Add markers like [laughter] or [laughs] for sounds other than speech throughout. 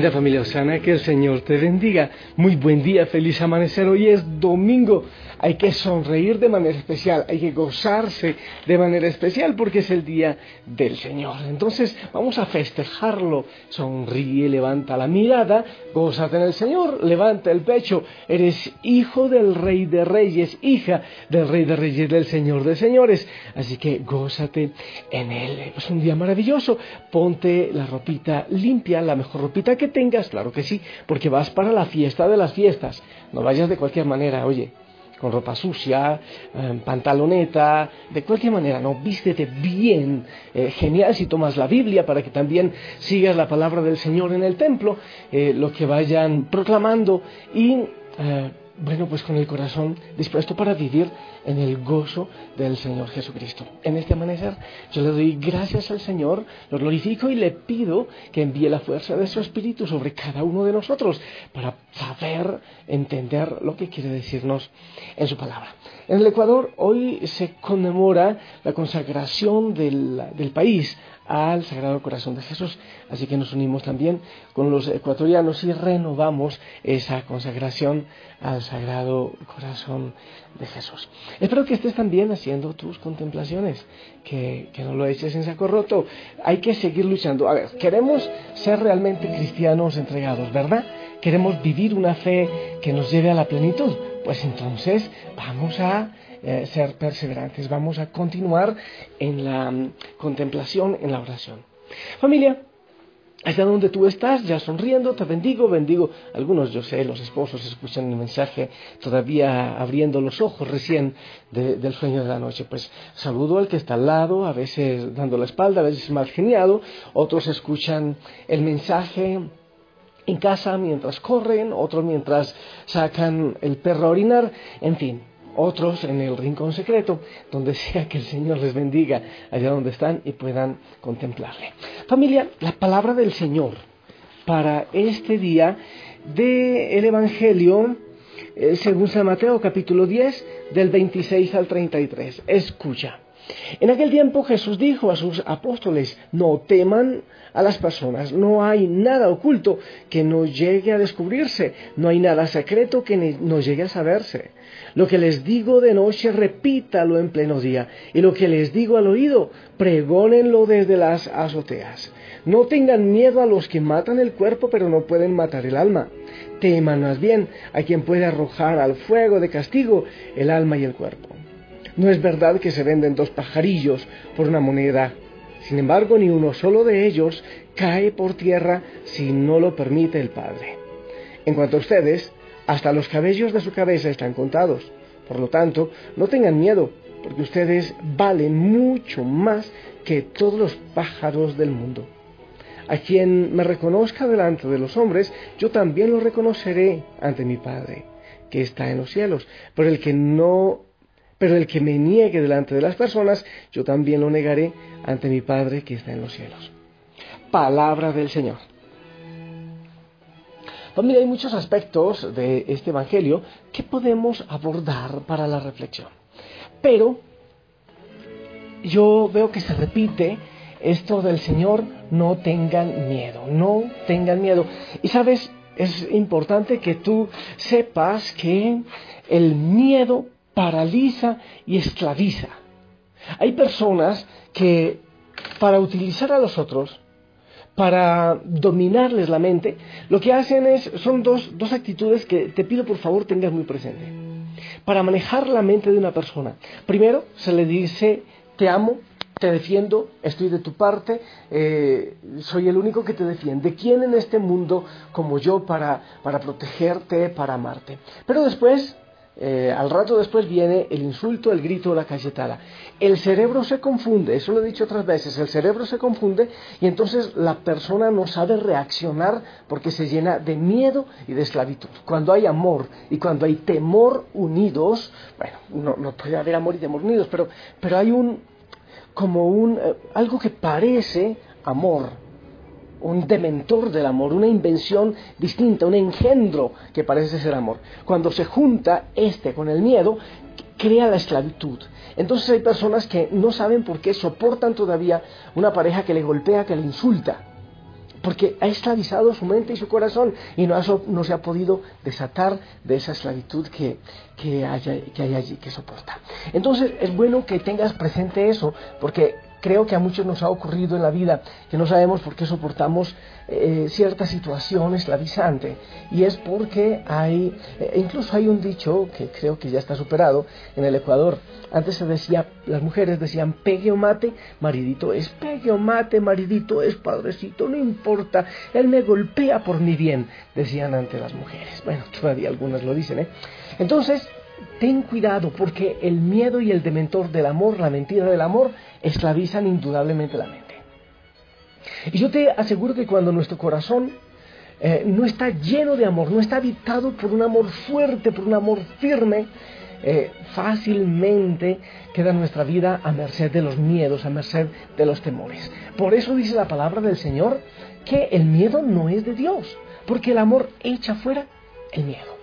Linda familia Osana, que el Señor te bendiga. Muy buen día, feliz amanecer. Hoy es domingo. Hay que sonreír de manera especial, hay que gozarse de manera especial porque es el día del Señor. Entonces vamos a festejarlo. Sonríe, levanta la mirada, gózate en el Señor, levanta el pecho. Eres hijo del Rey de Reyes, hija del Rey de Reyes, del Señor de Señores. Así que gózate en Él. Es un día maravilloso. Ponte la ropita limpia, la mejor ropita que tengas, claro que sí, porque vas para la fiesta de las fiestas. No vayas de cualquier manera, oye con ropa sucia, eh, pantaloneta, de cualquier manera, no, vístete bien, eh, genial si tomas la Biblia para que también sigas la palabra del Señor en el templo, eh, lo que vayan proclamando y bueno, pues con el corazón dispuesto para vivir en el gozo del Señor Jesucristo. En este amanecer yo le doy gracias al Señor, lo glorifico y le pido que envíe la fuerza de su Espíritu sobre cada uno de nosotros para saber entender lo que quiere decirnos en su palabra. En el Ecuador hoy se conmemora la consagración del, del país al Sagrado Corazón de Jesús. Así que nos unimos también con los ecuatorianos y renovamos esa consagración al Sagrado Corazón de Jesús. Espero que estés también haciendo tus contemplaciones, que, que no lo eches en saco roto. Hay que seguir luchando. A ver, queremos ser realmente cristianos entregados, ¿verdad? Queremos vivir una fe que nos lleve a la plenitud. Pues entonces vamos a eh, ser perseverantes, vamos a continuar en la mm, contemplación, en la oración. Familia, Hasta donde tú estás, ya sonriendo, te bendigo, bendigo. Algunos, yo sé, los esposos escuchan el mensaje todavía abriendo los ojos recién del sueño de la noche. Pues saludo al que está al lado, a veces dando la espalda, a veces mal geniado. Otros escuchan el mensaje en casa mientras corren, otros mientras sacan el perro a orinar. En fin, otros en el rincón secreto, donde sea que el Señor les bendiga allá donde están y puedan contemplarle. Familia, la palabra del Señor para este día del Evangelio, eh, según San Mateo capítulo 10, del 26 al 33. Escucha. En aquel tiempo Jesús dijo a sus apóstoles, no teman a las personas, no hay nada oculto que no llegue a descubrirse, no hay nada secreto que no llegue a saberse. Lo que les digo de noche, repítalo en pleno día, y lo que les digo al oído, pregónenlo desde las azoteas. No tengan miedo a los que matan el cuerpo, pero no pueden matar el alma. Teman más bien a quien puede arrojar al fuego de castigo el alma y el cuerpo. No es verdad que se venden dos pajarillos por una moneda. Sin embargo, ni uno solo de ellos cae por tierra si no lo permite el Padre. En cuanto a ustedes, hasta los cabellos de su cabeza están contados. Por lo tanto, no tengan miedo, porque ustedes valen mucho más que todos los pájaros del mundo. A quien me reconozca delante de los hombres, yo también lo reconoceré ante mi Padre, que está en los cielos. Pero el que no pero el que me niegue delante de las personas, yo también lo negaré ante mi Padre que está en los cielos. Palabra del Señor. Familia, pues hay muchos aspectos de este Evangelio que podemos abordar para la reflexión. Pero yo veo que se repite esto del Señor, no tengan miedo, no tengan miedo. Y sabes, es importante que tú sepas que el miedo paraliza y esclaviza. Hay personas que para utilizar a los otros, para dominarles la mente, lo que hacen es, son dos, dos actitudes que te pido por favor tengas muy presente. Para manejar la mente de una persona, primero se le dice, te amo, te defiendo, estoy de tu parte, eh, soy el único que te defiende. ¿Quién en este mundo como yo para, para protegerte, para amarte? Pero después eh, al rato después viene el insulto, el grito, la cachetada. El cerebro se confunde, eso lo he dicho otras veces, el cerebro se confunde y entonces la persona no sabe reaccionar porque se llena de miedo y de esclavitud. Cuando hay amor y cuando hay temor unidos, bueno, no, puede haber amor y temor unidos, pero, pero hay un, como un, eh, algo que parece amor, un dementor del amor, una invención distinta, un engendro que parece ser amor. Cuando se junta este con el miedo, crea la esclavitud. Entonces hay personas que no saben por qué soportan todavía una pareja que le golpea, que le insulta. porque ha esclavizado su mente y su corazón y no, se ha podido desatar de esa esclavitud que, que, que hay allí, que soporta. Entonces es bueno que tengas presente eso, porque creo que a muchos nos ha ocurrido en la vida que no sabemos por qué soportamos eh, cierta situación esclavizante y es porque hay, eh, incluso hay un dicho que creo que ya está superado en el Ecuador. Antes se decía, las mujeres decían pegue o mate, maridito es pegue o mate, maridito es padrecito, no importa, él me golpea por mi bien, decían antes las mujeres. Bueno, todavía algunas lo dicen, ¿eh? Entonces, ten cuidado porque el miedo y el dementor del amor, la mentira del amor, esclavizan indudablemente la mente. Y yo te aseguro que cuando nuestro corazón eh, no está lleno de amor, no está habitado por un amor fuerte, por un amor firme, eh, fácilmente queda nuestra vida a merced de los miedos, a merced de los temores. Por eso dice la palabra del Señor que el miedo no es de Dios, porque el amor echa fuera el miedo.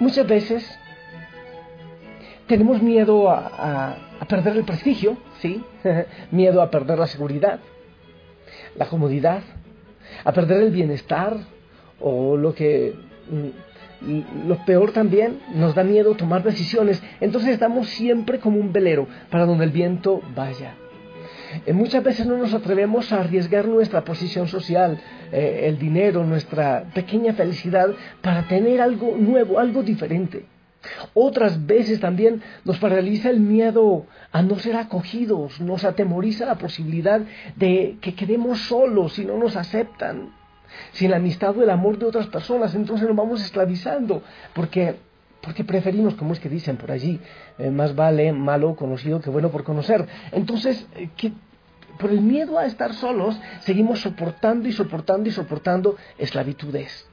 Muchas veces tenemos miedo a, perder el prestigio, ¿sí? [laughs] miedo a perder la seguridad, la comodidad, a perder el bienestar o lo que mm, lo peor también nos da miedo tomar decisiones, entonces estamos siempre como un velero para donde el viento vaya. Eh, muchas veces no nos atrevemos a arriesgar nuestra posición social, eh, el dinero, nuestra pequeña felicidad para tener algo nuevo, algo diferente. Otras veces también nos paraliza el miedo a no ser acogidos, nos atemoriza la posibilidad de que quedemos solos si no nos aceptan, sin la amistad o el amor de otras personas, entonces nos vamos esclavizando, porque, porque preferimos, como es que dicen por allí, eh, más vale malo conocido que bueno por conocer. Entonces, eh, por el miedo a estar solos, seguimos soportando y soportando y soportando esclavitudes.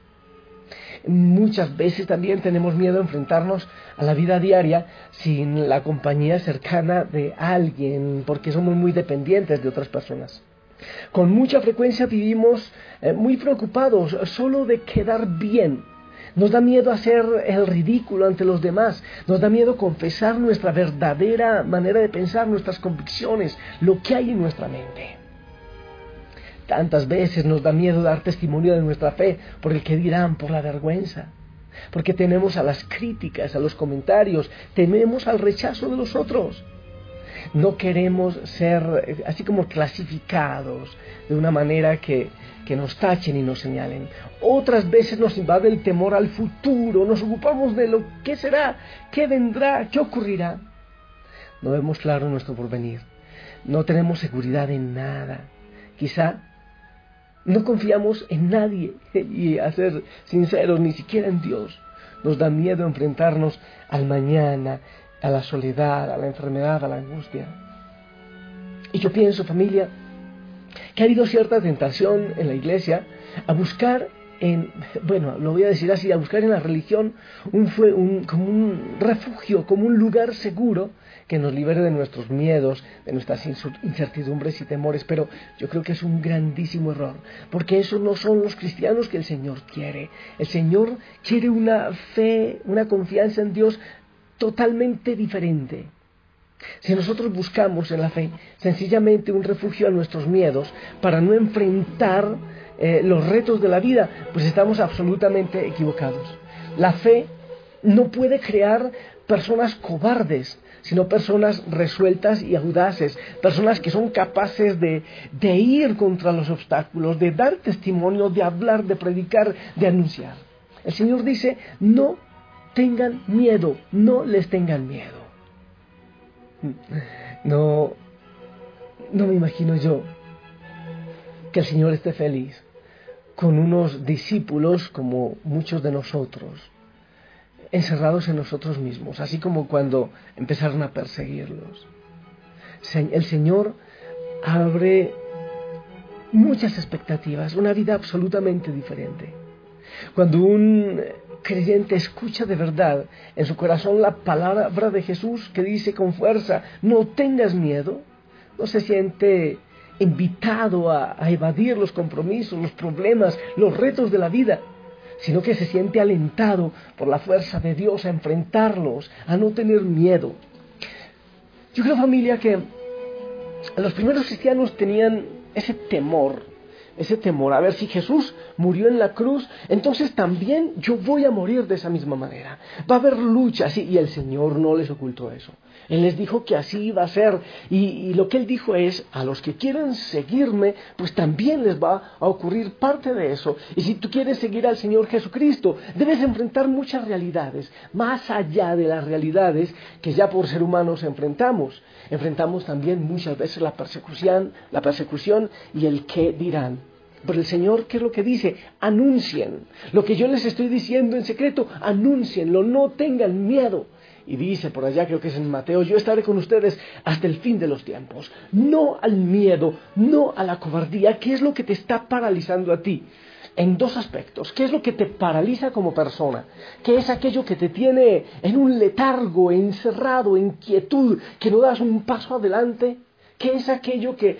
Muchas veces también tenemos miedo a enfrentarnos a la vida diaria sin la compañía cercana de alguien, porque somos muy dependientes de otras personas. Con mucha frecuencia vivimos eh, muy preocupados solo de quedar bien. Nos da miedo hacer el ridículo ante los demás. Nos da miedo confesar nuestra verdadera manera de pensar, nuestras convicciones, lo que hay en nuestra mente. Tantas veces nos da miedo dar testimonio de nuestra fe por el que dirán, por la vergüenza, porque tenemos a las críticas, a los comentarios, tememos al rechazo de los otros. No queremos ser eh, así como clasificados de una manera que, que nos tachen y nos señalen. Otras veces nos invade el temor al futuro, nos ocupamos de lo que será, qué vendrá, qué ocurrirá. No vemos claro nuestro porvenir, no tenemos seguridad en nada. Quizá no confiamos en nadie [laughs] y a ser sinceros, ni siquiera en Dios. Nos da miedo enfrentarnos al mañana, a la soledad, a la enfermedad, a la angustia. Y yo pienso, familia, que ha habido cierta tentación en la iglesia a buscar en, bueno, lo voy a decir así, a buscar en la religión un, un, como un refugio, como un lugar seguro que nos libere de nuestros miedos, de nuestras incertidumbres y temores, pero yo creo que es un grandísimo error, porque esos no son los cristianos que el Señor quiere. El Señor quiere una fe, una confianza en Dios totalmente diferente. Si nosotros buscamos en la fe sencillamente un refugio a nuestros miedos para no enfrentar eh, los retos de la vida, pues estamos absolutamente equivocados. La fe no puede crear personas cobardes, sino personas resueltas y audaces, personas que son capaces de, de ir contra los obstáculos, de dar testimonio, de hablar, de predicar, de anunciar. El Señor dice, no tengan miedo, no les tengan miedo. No, no me imagino yo que el Señor esté feliz con unos discípulos como muchos de nosotros encerrados en nosotros mismos, así como cuando empezaron a perseguirlos. El Señor abre muchas expectativas, una vida absolutamente diferente. Cuando un creyente escucha de verdad en su corazón la palabra de Jesús que dice con fuerza, no tengas miedo, no se siente invitado a, a evadir los compromisos, los problemas, los retos de la vida, sino que se siente alentado por la fuerza de Dios a enfrentarlos, a no tener miedo. Yo creo familia que los primeros cristianos tenían ese temor, ese temor. A ver, si Jesús murió en la cruz, entonces también yo voy a morir de esa misma manera. Va a haber lucha, sí, y el Señor no les ocultó eso. Él les dijo que así iba a ser. Y, lo que él dijo es, a los que quieren seguirme, pues también les va a ocurrir parte de eso. Y si tú quieres seguir al Señor Jesucristo, debes enfrentar muchas realidades, más allá de las realidades que ya por ser humanos enfrentamos. Enfrentamos también muchas veces la persecución, la persecución y el qué dirán. Pero el Señor, ¿qué es lo que dice? Anuncien. Lo que yo les estoy diciendo en secreto, anuncienlo, no tengan miedo. Y dice por allá, creo que es en Mateo, yo estaré con ustedes hasta el fin de los tiempos. No al miedo, no a la cobardía, ¿qué es lo que te está paralizando a ti? En dos aspectos. ¿Qué es lo que te paraliza como persona? ¿Qué es aquello que te tiene en un letargo, encerrado, en quietud, que no das un paso adelante? ¿Qué es aquello que,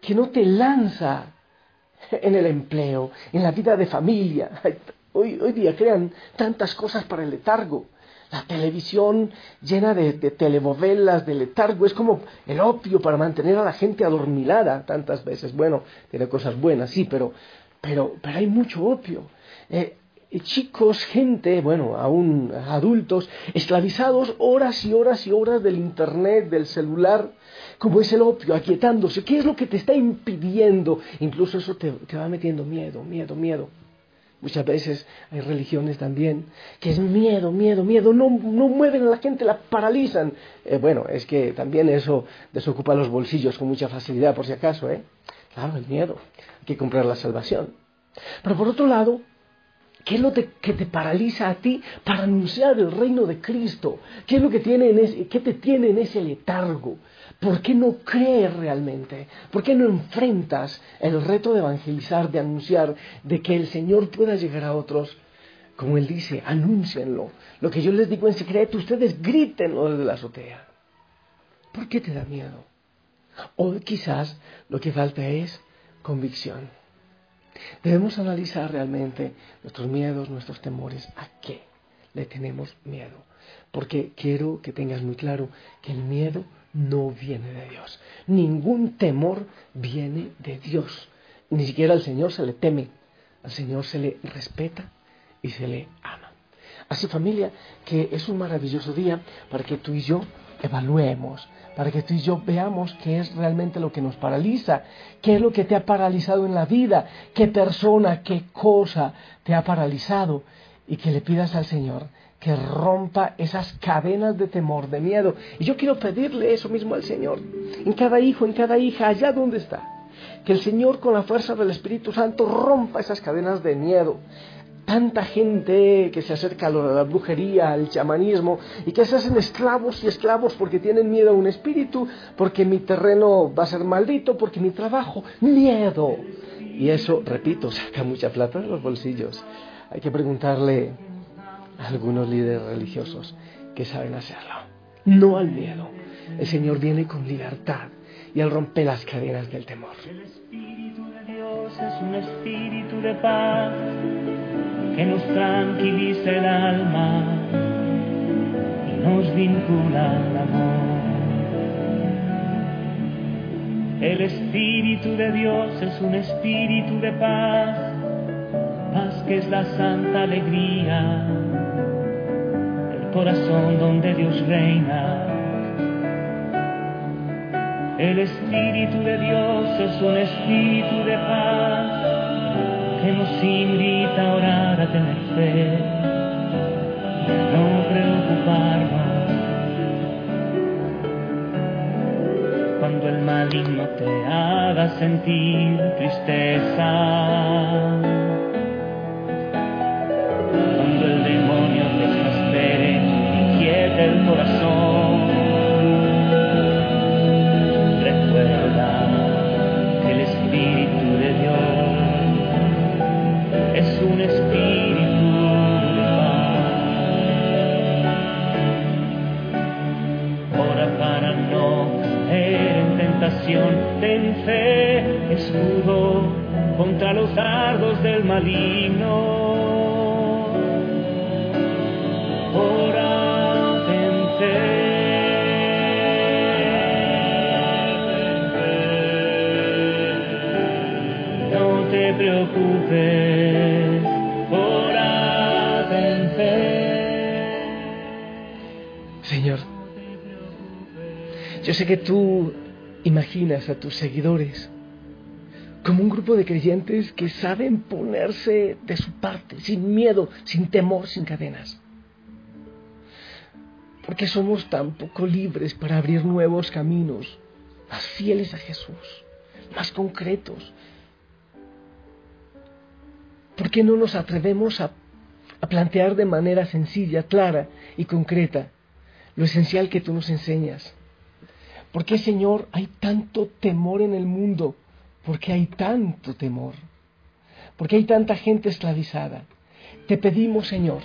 que no te lanza en el empleo, en la vida de familia? Hoy, hoy día crean tantas cosas para el letargo la televisión llena de, telenovelas, de letargo, es como el opio para mantener a la gente adormilada tantas veces. Bueno, tiene cosas buenas, sí, pero, pero, pero hay mucho opio. Eh, chicos, gente, bueno, aún adultos, esclavizados horas y horas y horas del internet, del celular, como es el opio, aquietándose. ¿Qué es lo que te está impidiendo? Incluso eso te va metiendo miedo, miedo, miedo. Muchas veces hay religiones también que es miedo, miedo, miedo, no, no mueven a la gente, la paralizan. Eh, bueno, es que también eso desocupa los bolsillos con mucha facilidad, por si acaso, ¿eh? Claro, el miedo, hay que comprar la salvación. Pero por otro lado, ¿Qué es lo que te paraliza a ti para anunciar el reino de Cristo? ¿Qué es lo que tiene en ese, qué te tiene en ese letargo? ¿Por qué no crees realmente? ¿Por qué no enfrentas el reto de evangelizar, de anunciar, de que el Señor pueda llegar a otros? Como Él dice, anúncienlo. Lo que yo les digo en secreto, ustedes grítenlo desde la azotea. ¿Por qué te da miedo? O quizás lo que falta es convicción. Debemos analizar realmente nuestros miedos, nuestros temores, a qué le tenemos miedo. Porque quiero que tengas muy claro que el miedo no viene de Dios. Ningún temor viene de Dios. Ni siquiera al Señor se le teme. Al Señor se le respeta y se le ama. Así familia, que es un maravilloso día para que tú y yo evaluemos, para que tú y yo veamos qué es realmente lo que nos paraliza, qué es lo que te ha paralizado en la vida, qué persona, qué cosa te ha paralizado y que le pidas al Señor que rompa esas cadenas de temor, de miedo. Y yo quiero pedirle eso mismo al Señor, en cada hijo, en cada hija, allá donde está. Que el Señor con la fuerza del Espíritu Santo rompa esas cadenas de miedo, tanta gente que se acerca a la brujería, al chamanismo, y que se hacen esclavos y esclavos porque tienen miedo a un espíritu, porque mi terreno va a ser maldito, porque mi trabajo, miedo. Y eso, repito, saca mucha plata de los bolsillos. Hay que preguntarle a algunos líderes religiosos que saben hacerlo. No al miedo. El Señor viene con libertad y Él rompe las cadenas del temor. El Espíritu de Dios es un espíritu de paz que nos tranquiliza el alma y nos vincula al amor. El Espíritu de Dios es un espíritu de paz, paz que es la santa alegría, el corazón donde Dios reina. El Espíritu de Dios es un espíritu de paz que nos invita a orar, a tener fe, a no preocuparnos. Cuando el maligno te haga sentir tristeza, ten fe, escudo contra los dardos del maligno. Ora, ten fe. No preocupes, ora en fe. Señor, yo sé que tú imaginas a tus seguidores como un grupo de creyentes que saben ponerse de su parte, sin miedo, sin temor, sin cadenas. Porque somos tan poco libres para abrir nuevos caminos, más fieles a Jesús, más concretos. ¿Por qué no nos atrevemos a, a plantear de manera sencilla, clara y concreta lo esencial que tú nos enseñas? ¿Por qué, Señor, hay tanto temor en el mundo? ¿Por qué hay tanto temor? ¿Por qué hay tanta gente esclavizada? Te pedimos, Señor,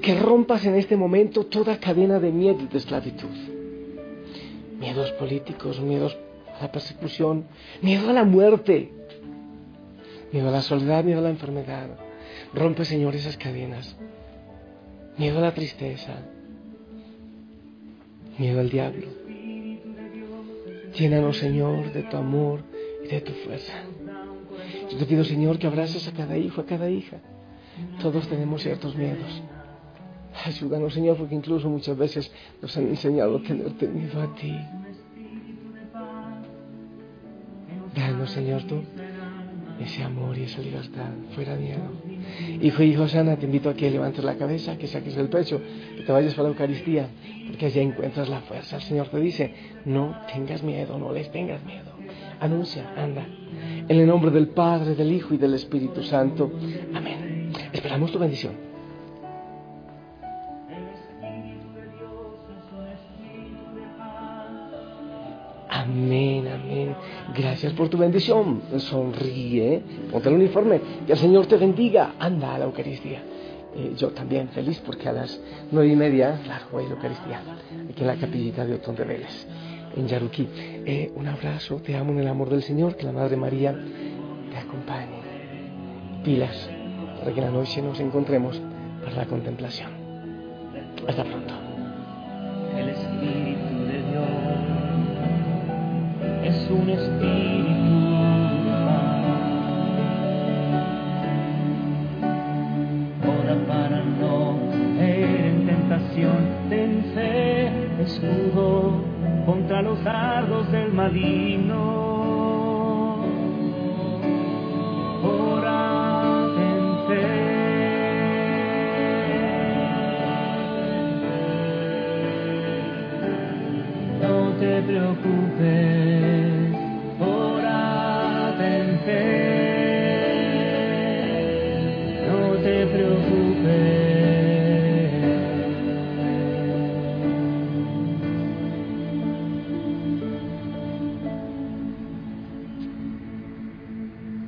que rompas en este momento toda cadena de miedo y de esclavitud. Miedos políticos, miedos a la persecución, miedo a la muerte, miedo a la soledad, miedo a la enfermedad. Rompe, Señor, esas cadenas. Miedo a la tristeza, miedo al diablo. Llénanos, Señor, de tu amor de tu fuerza. Yo te pido, Señor, que abraces a cada hijo, a cada hija. Todos tenemos ciertos miedos. Ayúdanos, Señor, porque incluso muchas veces nos han enseñado a tenerte miedo a ti. Danos, Señor, tú ese amor y esa libertad, fuera miedo. Hijo y hijo sana, te invito a que levantes la cabeza, que saques el pecho, que te vayas para la Eucaristía, porque allá encuentras la fuerza. El Señor te dice, no tengas miedo, no les tengas miedo. Anuncia, anda. En el nombre del Padre, del Hijo y del Espíritu Santo. Amén. Esperamos tu bendición. Gracias por tu bendición. Sonríe, ponte el uniforme. Que el Señor te bendiga. Anda a la Eucaristía. Eh, yo también feliz porque a las nueve y media, claro, voy a la Eucaristía. Aquí en la capillita de Otón de Vélez en Yaruquí. Eh, un abrazo, te amo en el amor del Señor, que la Madre María te acompañe. Pilas, para que la noche nos encontremos para la contemplación. Hasta pronto. Un espíritu. Ora para no caer en tentación, ten fe, escudo contra los dardos del maligno.